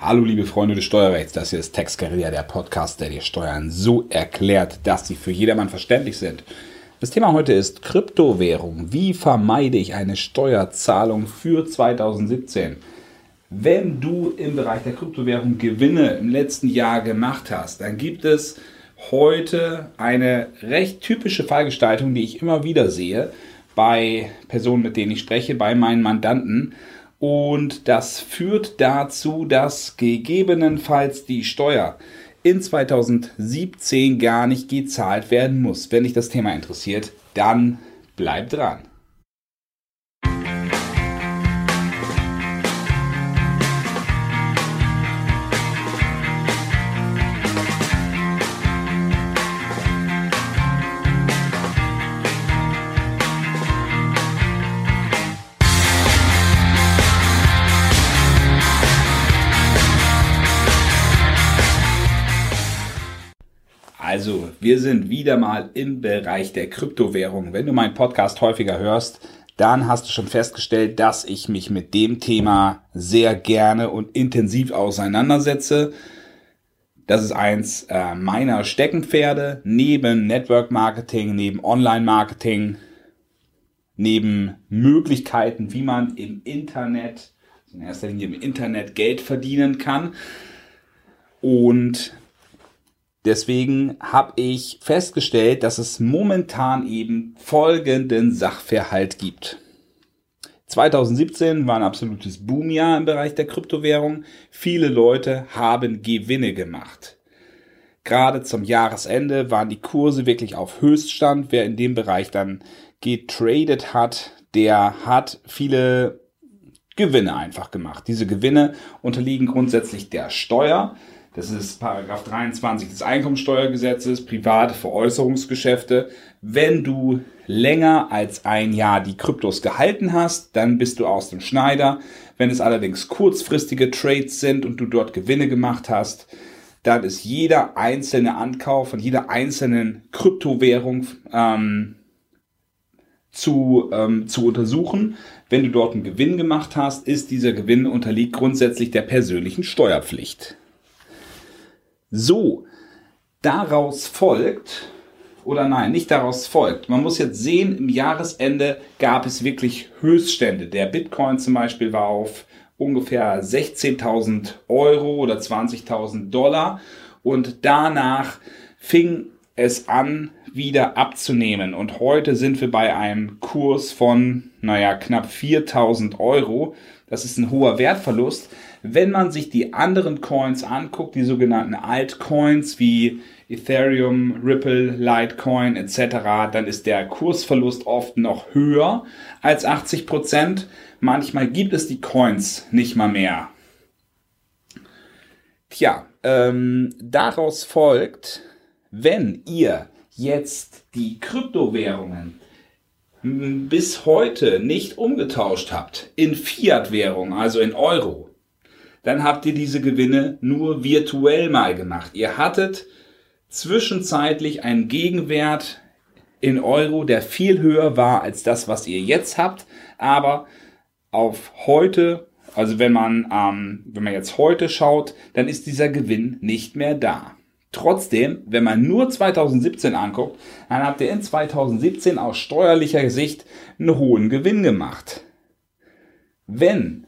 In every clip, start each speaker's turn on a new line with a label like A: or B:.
A: Hallo liebe Freunde des Steuerrechts, das hier ist Tex Guerilla, der Podcast, der dir Steuern so erklärt, dass sie für jedermann verständlich sind. Das Thema heute ist Kryptowährung. Wie vermeide ich eine Steuerzahlung für 2017? Wenn du im Bereich der Kryptowährung Gewinne im letzten Jahr gemacht hast, dann gibt es heute eine recht typische Fallgestaltung, die ich immer wieder sehe bei Personen, mit denen ich spreche, bei meinen Mandanten. Und das führt dazu, dass gegebenenfalls die Steuer in 2017 gar nicht gezahlt werden muss. Wenn dich das Thema interessiert, dann bleib dran. Also, wir sind wieder mal im Bereich der Kryptowährung. Wenn du meinen Podcast häufiger hörst, dann hast du schon festgestellt, dass ich mich mit dem Thema sehr gerne und intensiv auseinandersetze. Das ist eins äh, meiner Steckenpferde neben Network Marketing, neben Online Marketing, neben Möglichkeiten, wie man im Internet, in erster Linie im Internet Geld verdienen kann. Und Deswegen habe ich festgestellt, dass es momentan eben folgenden Sachverhalt gibt. 2017 war ein absolutes Boomjahr im Bereich der Kryptowährung. Viele Leute haben Gewinne gemacht. Gerade zum Jahresende waren die Kurse wirklich auf Höchststand. Wer in dem Bereich dann getradet hat, der hat viele Gewinne einfach gemacht. Diese Gewinne unterliegen grundsätzlich der Steuer. Das ist Paragraph 23 des Einkommensteuergesetzes, private Veräußerungsgeschäfte. Wenn du länger als ein Jahr die Kryptos gehalten hast, dann bist du aus dem Schneider. Wenn es allerdings kurzfristige Trades sind und du dort Gewinne gemacht hast, dann ist jeder einzelne Ankauf von jeder einzelnen Kryptowährung ähm, zu, ähm, zu untersuchen. Wenn du dort einen Gewinn gemacht hast, ist dieser Gewinn unterliegt grundsätzlich der persönlichen Steuerpflicht. So, daraus folgt, oder nein, nicht daraus folgt. Man muss jetzt sehen, im Jahresende gab es wirklich Höchststände. Der Bitcoin zum Beispiel war auf ungefähr 16.000 Euro oder 20.000 Dollar und danach fing es an, wieder abzunehmen. Und heute sind wir bei einem Kurs von, naja, knapp 4000 Euro. Das ist ein hoher Wertverlust. Wenn man sich die anderen Coins anguckt, die sogenannten Altcoins wie Ethereum, Ripple, Litecoin etc., dann ist der Kursverlust oft noch höher als 80 Prozent. Manchmal gibt es die Coins nicht mal mehr. Tja, ähm, daraus folgt, wenn ihr jetzt die Kryptowährungen bis heute nicht umgetauscht habt in Fiat-Währung, also in Euro, dann habt ihr diese Gewinne nur virtuell mal gemacht. Ihr hattet zwischenzeitlich einen Gegenwert in Euro, der viel höher war als das, was ihr jetzt habt, aber auf heute, also wenn man, ähm, wenn man jetzt heute schaut, dann ist dieser Gewinn nicht mehr da. Trotzdem, wenn man nur 2017 anguckt, dann habt ihr in 2017 aus steuerlicher Sicht einen hohen Gewinn gemacht. Wenn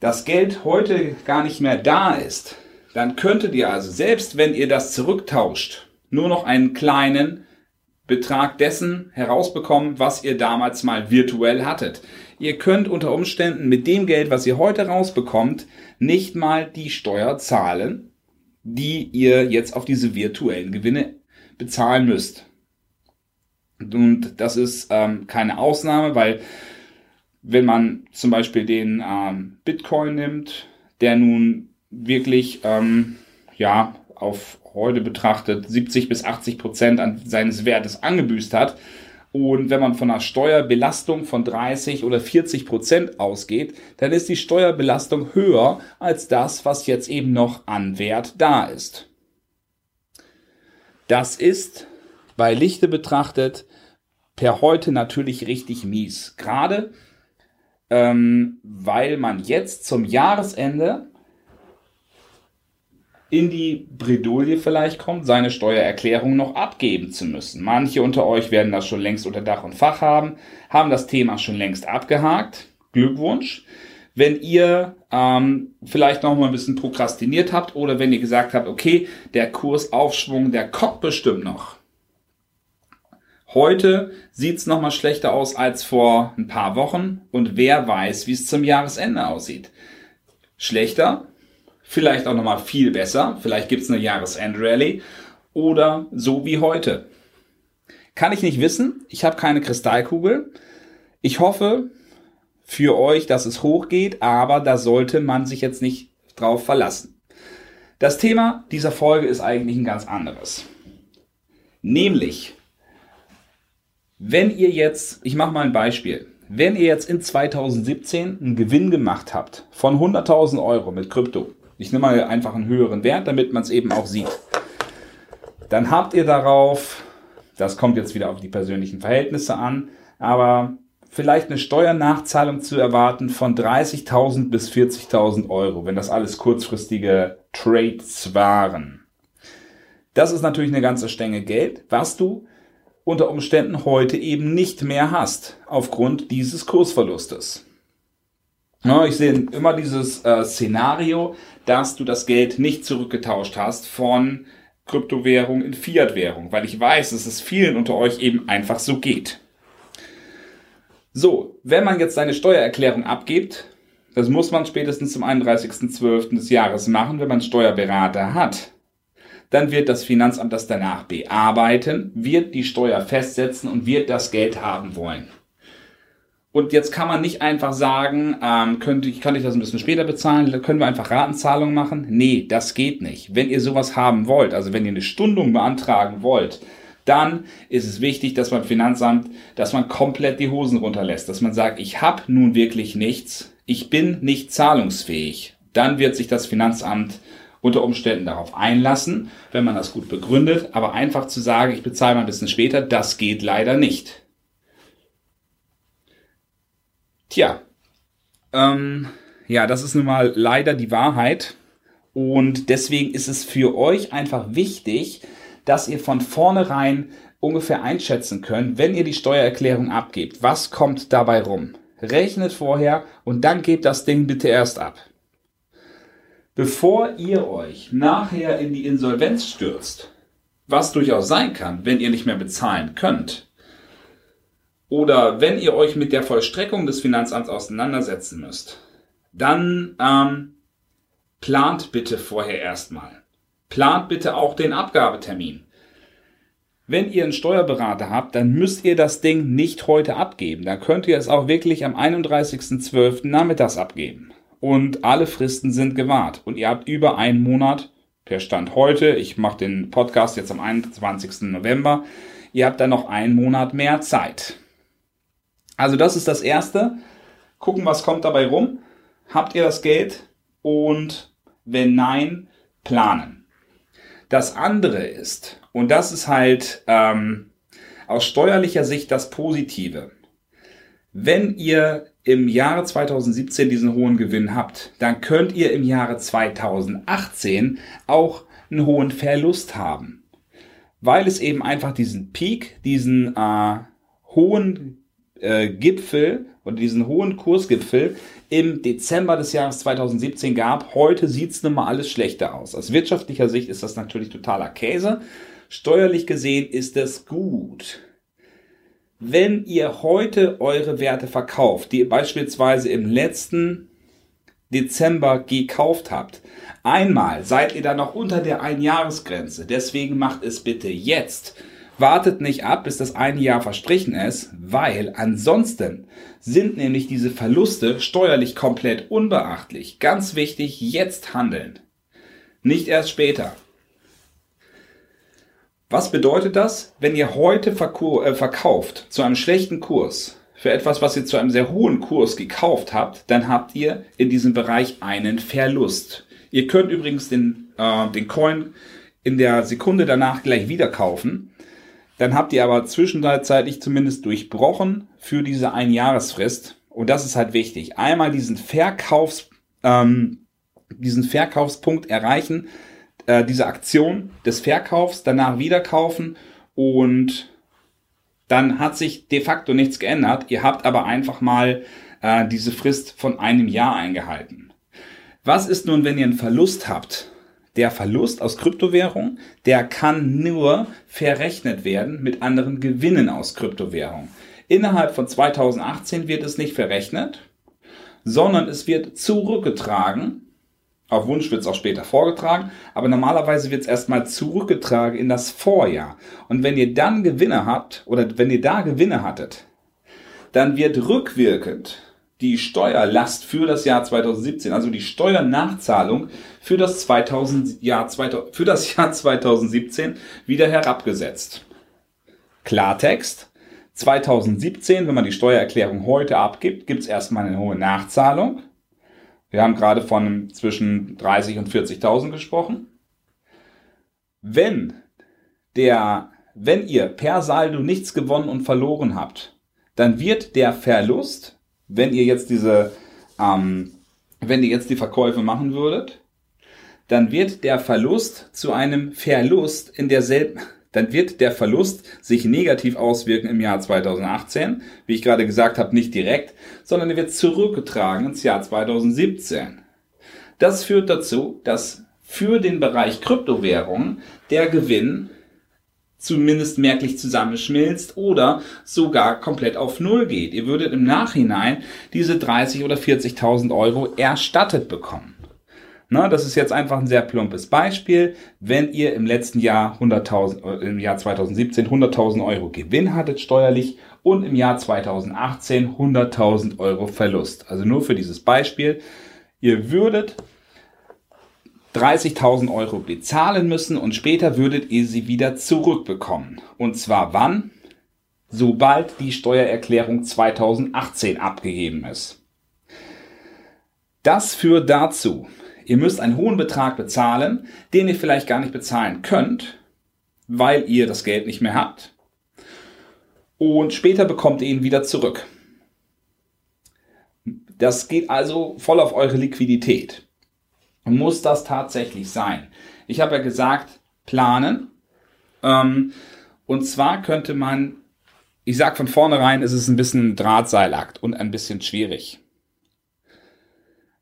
A: das Geld heute gar nicht mehr da ist, dann könntet ihr also, selbst wenn ihr das zurücktauscht, nur noch einen kleinen Betrag dessen herausbekommen, was ihr damals mal virtuell hattet. Ihr könnt unter Umständen mit dem Geld, was ihr heute rausbekommt, nicht mal die Steuer zahlen, die ihr jetzt auf diese virtuellen Gewinne bezahlen müsst. Und das ist ähm, keine Ausnahme, weil wenn man zum Beispiel den ähm, Bitcoin nimmt, der nun wirklich ähm, ja auf heute betrachtet 70 bis 80 Prozent an seines Wertes angebüßt hat, und wenn man von einer Steuerbelastung von 30 oder 40 Prozent ausgeht, dann ist die Steuerbelastung höher als das, was jetzt eben noch an Wert da ist. Das ist bei Lichte betrachtet per heute natürlich richtig mies. Gerade ähm, weil man jetzt zum Jahresende in die Bredouille vielleicht kommt, seine Steuererklärung noch abgeben zu müssen. Manche unter euch werden das schon längst unter Dach und Fach haben, haben das Thema schon längst abgehakt. Glückwunsch. Wenn ihr ähm, vielleicht noch mal ein bisschen prokrastiniert habt oder wenn ihr gesagt habt, okay, der Kursaufschwung, der kommt bestimmt noch. Heute sieht's noch mal schlechter aus als vor ein paar Wochen und wer weiß, wie es zum Jahresende aussieht. Schlechter, vielleicht auch noch mal viel besser, vielleicht gibt's eine Jahresendrallye oder so wie heute. Kann ich nicht wissen, ich habe keine Kristallkugel. Ich hoffe, für euch, dass es hochgeht, aber da sollte man sich jetzt nicht drauf verlassen. Das Thema dieser Folge ist eigentlich ein ganz anderes. Nämlich, wenn ihr jetzt, ich mache mal ein Beispiel, wenn ihr jetzt in 2017 einen Gewinn gemacht habt von 100.000 Euro mit Krypto, ich nehme mal einfach einen höheren Wert, damit man es eben auch sieht, dann habt ihr darauf, das kommt jetzt wieder auf die persönlichen Verhältnisse an, aber vielleicht eine Steuernachzahlung zu erwarten von 30.000 bis 40.000 Euro, wenn das alles kurzfristige Trades waren. Das ist natürlich eine ganze Stänge Geld, was du unter Umständen heute eben nicht mehr hast, aufgrund dieses Kursverlustes. Ja, ich sehe immer dieses äh, Szenario, dass du das Geld nicht zurückgetauscht hast von Kryptowährung in Fiat-Währung, weil ich weiß, dass es vielen unter euch eben einfach so geht. So, wenn man jetzt seine Steuererklärung abgibt, das muss man spätestens zum 31.12. des Jahres machen, wenn man Steuerberater hat. Dann wird das Finanzamt das danach bearbeiten, wird die Steuer festsetzen und wird das Geld haben wollen. Und jetzt kann man nicht einfach sagen, ähm, könnte kann ich das ein bisschen später bezahlen, können wir einfach Ratenzahlung machen? Nee, das geht nicht. Wenn ihr sowas haben wollt, also wenn ihr eine Stundung beantragen wollt, dann ist es wichtig, dass beim Finanzamt, dass man komplett die Hosen runterlässt, dass man sagt, ich habe nun wirklich nichts, ich bin nicht zahlungsfähig. Dann wird sich das Finanzamt unter Umständen darauf einlassen, wenn man das gut begründet, aber einfach zu sagen, ich bezahle mal ein bisschen später, das geht leider nicht. Tja, ähm, ja, das ist nun mal leider die Wahrheit und deswegen ist es für euch einfach wichtig, dass ihr von vornherein ungefähr einschätzen könnt, wenn ihr die Steuererklärung abgebt, was kommt dabei rum. Rechnet vorher und dann gebt das Ding bitte erst ab. Bevor ihr euch nachher in die Insolvenz stürzt, was durchaus sein kann, wenn ihr nicht mehr bezahlen könnt, oder wenn ihr euch mit der Vollstreckung des Finanzamts auseinandersetzen müsst, dann ähm, plant bitte vorher erstmal. Plant bitte auch den Abgabetermin. Wenn ihr einen Steuerberater habt, dann müsst ihr das Ding nicht heute abgeben. Dann könnt ihr es auch wirklich am 31.12. nachmittags abgeben. Und alle Fristen sind gewahrt. Und ihr habt über einen Monat per Stand heute, ich mache den Podcast jetzt am 21. November, ihr habt dann noch einen Monat mehr Zeit. Also das ist das Erste. Gucken, was kommt dabei rum. Habt ihr das Geld? Und wenn nein, planen. Das andere ist, und das ist halt ähm, aus steuerlicher Sicht das Positive, wenn ihr im Jahre 2017 diesen hohen Gewinn habt, dann könnt ihr im Jahre 2018 auch einen hohen Verlust haben. Weil es eben einfach diesen Peak, diesen äh, hohen äh, Gipfel oder diesen hohen Kursgipfel im Dezember des Jahres 2017 gab. Heute sieht's nun mal alles schlechter aus. Aus wirtschaftlicher Sicht ist das natürlich totaler Käse. Steuerlich gesehen ist es gut. Wenn ihr heute eure Werte verkauft, die ihr beispielsweise im letzten Dezember gekauft habt, einmal seid ihr dann noch unter der Einjahresgrenze. Deswegen macht es bitte jetzt Wartet nicht ab, bis das eine Jahr verstrichen ist, weil ansonsten sind nämlich diese Verluste steuerlich komplett unbeachtlich. Ganz wichtig, jetzt handeln. Nicht erst später. Was bedeutet das? Wenn ihr heute äh, verkauft zu einem schlechten Kurs für etwas, was ihr zu einem sehr hohen Kurs gekauft habt, dann habt ihr in diesem Bereich einen Verlust. Ihr könnt übrigens den, äh, den Coin in der Sekunde danach gleich wieder kaufen dann habt ihr aber zwischenzeitlich zumindest durchbrochen für diese Einjahresfrist. Und das ist halt wichtig. Einmal diesen Verkaufs, ähm, diesen Verkaufspunkt erreichen, äh, diese Aktion des Verkaufs, danach wieder kaufen und dann hat sich de facto nichts geändert. Ihr habt aber einfach mal äh, diese Frist von einem Jahr eingehalten. Was ist nun, wenn ihr einen Verlust habt? Der Verlust aus Kryptowährung, der kann nur verrechnet werden mit anderen Gewinnen aus Kryptowährung. Innerhalb von 2018 wird es nicht verrechnet, sondern es wird zurückgetragen. Auf Wunsch wird es auch später vorgetragen, aber normalerweise wird es erstmal zurückgetragen in das Vorjahr. Und wenn ihr dann Gewinne habt oder wenn ihr da Gewinne hattet, dann wird rückwirkend die Steuerlast für das Jahr 2017, also die Steuernachzahlung für das, 2000, Jahr, für das Jahr 2017 wieder herabgesetzt. Klartext, 2017, wenn man die Steuererklärung heute abgibt, gibt es erstmal eine hohe Nachzahlung. Wir haben gerade von zwischen 30 und 40.000 gesprochen. Wenn der, wenn ihr per Saldo nichts gewonnen und verloren habt, dann wird der Verlust, wenn ihr jetzt diese, ähm, wenn ihr jetzt die Verkäufe machen würdet, dann wird der Verlust zu einem Verlust in derselben, dann wird der Verlust sich negativ auswirken im Jahr 2018. Wie ich gerade gesagt habe, nicht direkt, sondern er wird zurückgetragen ins Jahr 2017. Das führt dazu, dass für den Bereich Kryptowährungen der Gewinn zumindest merklich zusammenschmilzt oder sogar komplett auf Null geht. Ihr würdet im Nachhinein diese 30 oder 40.000 Euro erstattet bekommen. Na, das ist jetzt einfach ein sehr plumpes Beispiel. Wenn ihr im letzten Jahr 100.000, äh, im Jahr 2017 100.000 Euro Gewinn hattet steuerlich und im Jahr 2018 100.000 Euro Verlust. Also nur für dieses Beispiel. Ihr würdet 30.000 Euro bezahlen müssen und später würdet ihr sie wieder zurückbekommen. Und zwar wann? Sobald die Steuererklärung 2018 abgegeben ist. Das führt dazu, Ihr müsst einen hohen Betrag bezahlen, den ihr vielleicht gar nicht bezahlen könnt, weil ihr das Geld nicht mehr habt. Und später bekommt ihr ihn wieder zurück. Das geht also voll auf eure Liquidität. Muss das tatsächlich sein? Ich habe ja gesagt, planen. Ähm, und zwar könnte man, ich sage von vornherein, es ist ein bisschen Drahtseilakt und ein bisschen schwierig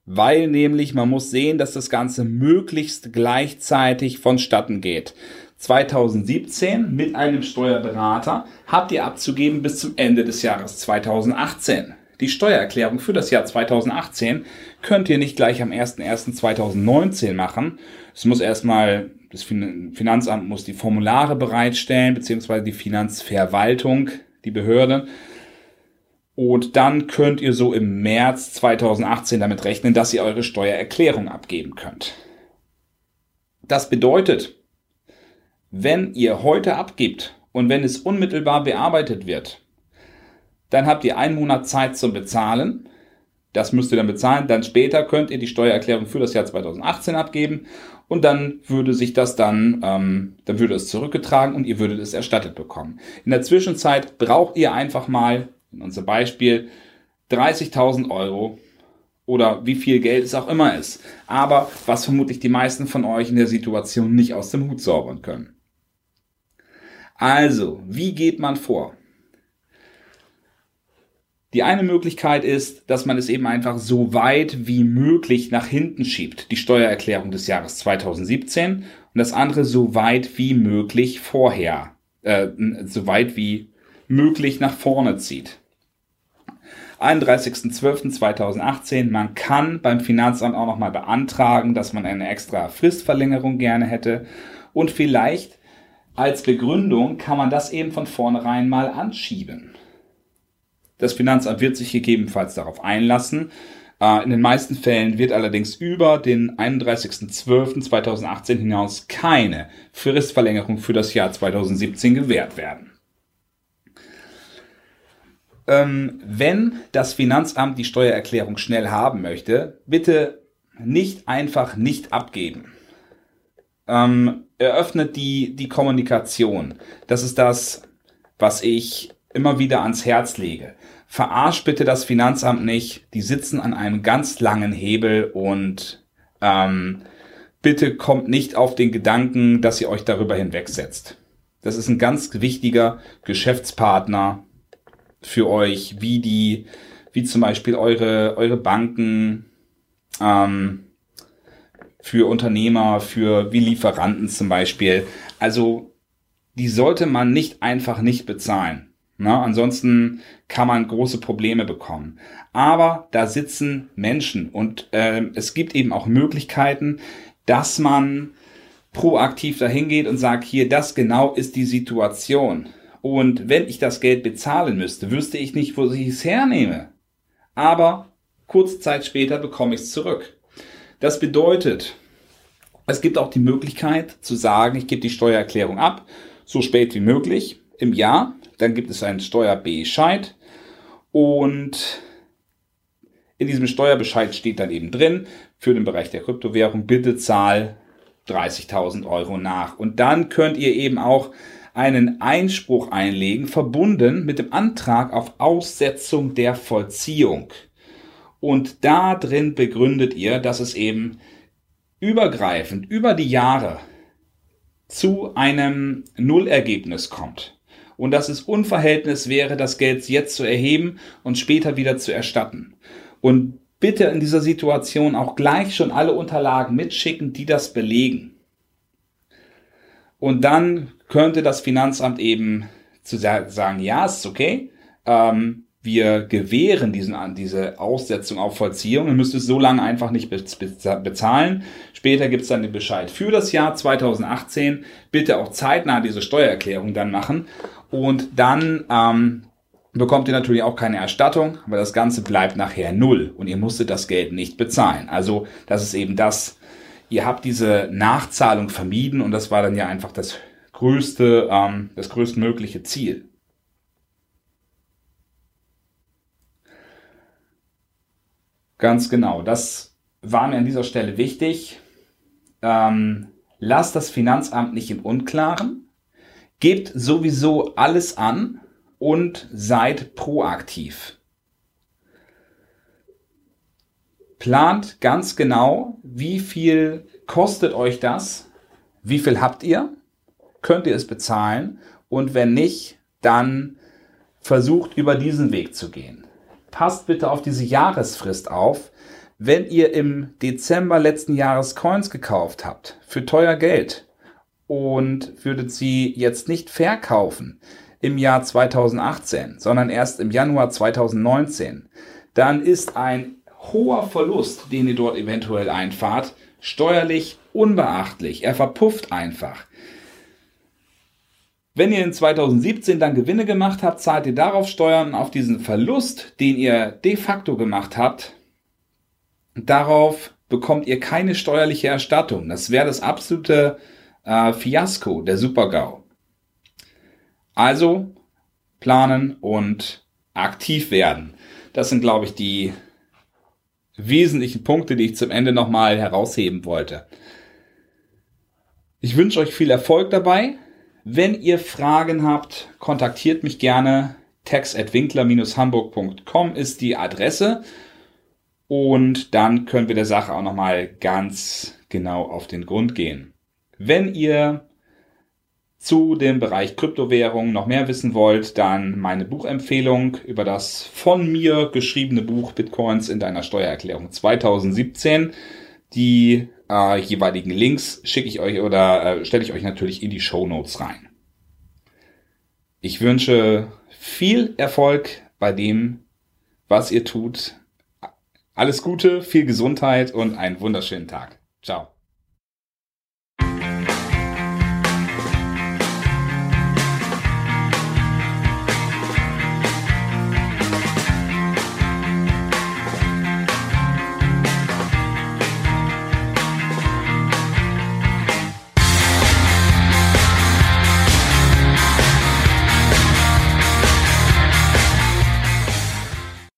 A: weil nämlich man muss sehen, dass das Ganze möglichst gleichzeitig vonstatten geht. 2017 mit einem Steuerberater habt ihr abzugeben bis zum Ende des Jahres 2018. Die Steuererklärung für das Jahr 2018 könnt ihr nicht gleich am 01.01.2019 machen. Es muss erstmal, das Finanzamt muss die Formulare bereitstellen, beziehungsweise die Finanzverwaltung, die Behörde. Und dann könnt ihr so im März 2018 damit rechnen, dass ihr eure Steuererklärung abgeben könnt. Das bedeutet, wenn ihr heute abgibt und wenn es unmittelbar bearbeitet wird, dann habt ihr einen Monat Zeit zum Bezahlen. Das müsst ihr dann bezahlen. Dann später könnt ihr die Steuererklärung für das Jahr 2018 abgeben und dann würde sich das dann, ähm, dann würde es zurückgetragen und ihr würdet es erstattet bekommen. In der Zwischenzeit braucht ihr einfach mal in unser Beispiel 30.000 Euro oder wie viel Geld es auch immer ist. Aber was vermutlich die meisten von euch in der Situation nicht aus dem Hut zaubern können. Also, wie geht man vor? Die eine Möglichkeit ist, dass man es eben einfach so weit wie möglich nach hinten schiebt, die Steuererklärung des Jahres 2017 und das andere so weit wie möglich vorher, äh, so weit wie möglich nach vorne zieht. 31.12.2018. Man kann beim Finanzamt auch nochmal beantragen, dass man eine extra Fristverlängerung gerne hätte. Und vielleicht als Begründung kann man das eben von vornherein mal anschieben. Das Finanzamt wird sich gegebenenfalls darauf einlassen. Äh, in den meisten Fällen wird allerdings über den 31.12.2018 hinaus keine Fristverlängerung für das Jahr 2017 gewährt werden ähm, wenn das Finanzamt die Steuererklärung schnell haben möchte, bitte nicht einfach nicht abgeben. Ähm, eröffnet die, die Kommunikation. Das ist das, was ich immer wieder ans Herz lege. Verarsch bitte das Finanzamt nicht. Die sitzen an einem ganz langen Hebel und ähm, bitte kommt nicht auf den Gedanken, dass ihr euch darüber hinwegsetzt. Das ist ein ganz wichtiger Geschäftspartner für euch, wie die, wie zum Beispiel eure, eure Banken, ähm, für Unternehmer, für wie Lieferanten zum Beispiel. Also die sollte man nicht einfach nicht bezahlen. Na, ansonsten kann man große Probleme bekommen. Aber da sitzen Menschen und äh, es gibt eben auch Möglichkeiten, dass man proaktiv dahin geht und sagt, hier, das genau ist die Situation. Und wenn ich das Geld bezahlen müsste, wüsste ich nicht, wo ich es hernehme. Aber kurze Zeit später bekomme ich es zurück. Das bedeutet, es gibt auch die Möglichkeit zu sagen, ich gebe die Steuererklärung ab, so spät wie möglich im Jahr. Dann gibt es einen Steuerbescheid und in diesem Steuerbescheid steht dann eben drin, für den Bereich der Kryptowährung, bitte zahl 30.000 Euro nach. Und dann könnt ihr eben auch einen Einspruch einlegen, verbunden mit dem Antrag auf Aussetzung der Vollziehung. Und da drin begründet ihr, dass es eben übergreifend über die Jahre zu einem Nullergebnis kommt und dass es Unverhältnis wäre, das Geld jetzt zu erheben und später wieder zu erstatten. Und bitte in dieser Situation auch gleich schon alle Unterlagen mitschicken, die das belegen. Und dann könnte das Finanzamt eben zu sagen, ja, ist okay, ähm, wir gewähren diesen, diese Aussetzung auf Vollziehung. Ihr müsst es so lange einfach nicht bezahlen. Später gibt es dann den Bescheid für das Jahr 2018. Bitte auch zeitnah diese Steuererklärung dann machen. Und dann ähm, bekommt ihr natürlich auch keine Erstattung, aber das Ganze bleibt nachher null und ihr musstet das Geld nicht bezahlen. Also das ist eben das, ihr habt diese Nachzahlung vermieden und das war dann ja einfach das größte, ähm, das größtmögliche Ziel. Ganz genau, das war mir an dieser Stelle wichtig. Ähm, lasst das Finanzamt nicht im Unklaren, gebt sowieso alles an und seid proaktiv. Plant ganz genau, wie viel kostet euch das, wie viel habt ihr, könnt ihr es bezahlen? Und wenn nicht, dann versucht über diesen Weg zu gehen. Passt bitte auf diese Jahresfrist auf. Wenn ihr im Dezember letzten Jahres Coins gekauft habt, für teuer Geld, und würdet sie jetzt nicht verkaufen im Jahr 2018, sondern erst im Januar 2019, dann ist ein hoher Verlust, den ihr dort eventuell einfahrt, steuerlich unbeachtlich. Er verpufft einfach. Wenn ihr in 2017 dann Gewinne gemacht habt, zahlt ihr darauf Steuern auf diesen Verlust, den ihr de facto gemacht habt. Darauf bekommt ihr keine steuerliche Erstattung. Das wäre das absolute äh, Fiasko der Supergau. Also planen und aktiv werden. Das sind, glaube ich, die wesentlichen Punkte, die ich zum Ende nochmal herausheben wollte. Ich wünsche euch viel Erfolg dabei. Wenn ihr Fragen habt, kontaktiert mich gerne. text.winkler-hamburg.com ist die Adresse. Und dann können wir der Sache auch nochmal ganz genau auf den Grund gehen. Wenn ihr zu dem Bereich Kryptowährung noch mehr wissen wollt, dann meine Buchempfehlung über das von mir geschriebene Buch Bitcoins in deiner Steuererklärung 2017. Die äh, jeweiligen Links schicke ich euch oder äh, stelle ich euch natürlich in die Show Notes rein. Ich wünsche viel Erfolg bei dem, was ihr tut. Alles Gute, viel Gesundheit und einen wunderschönen Tag. Ciao.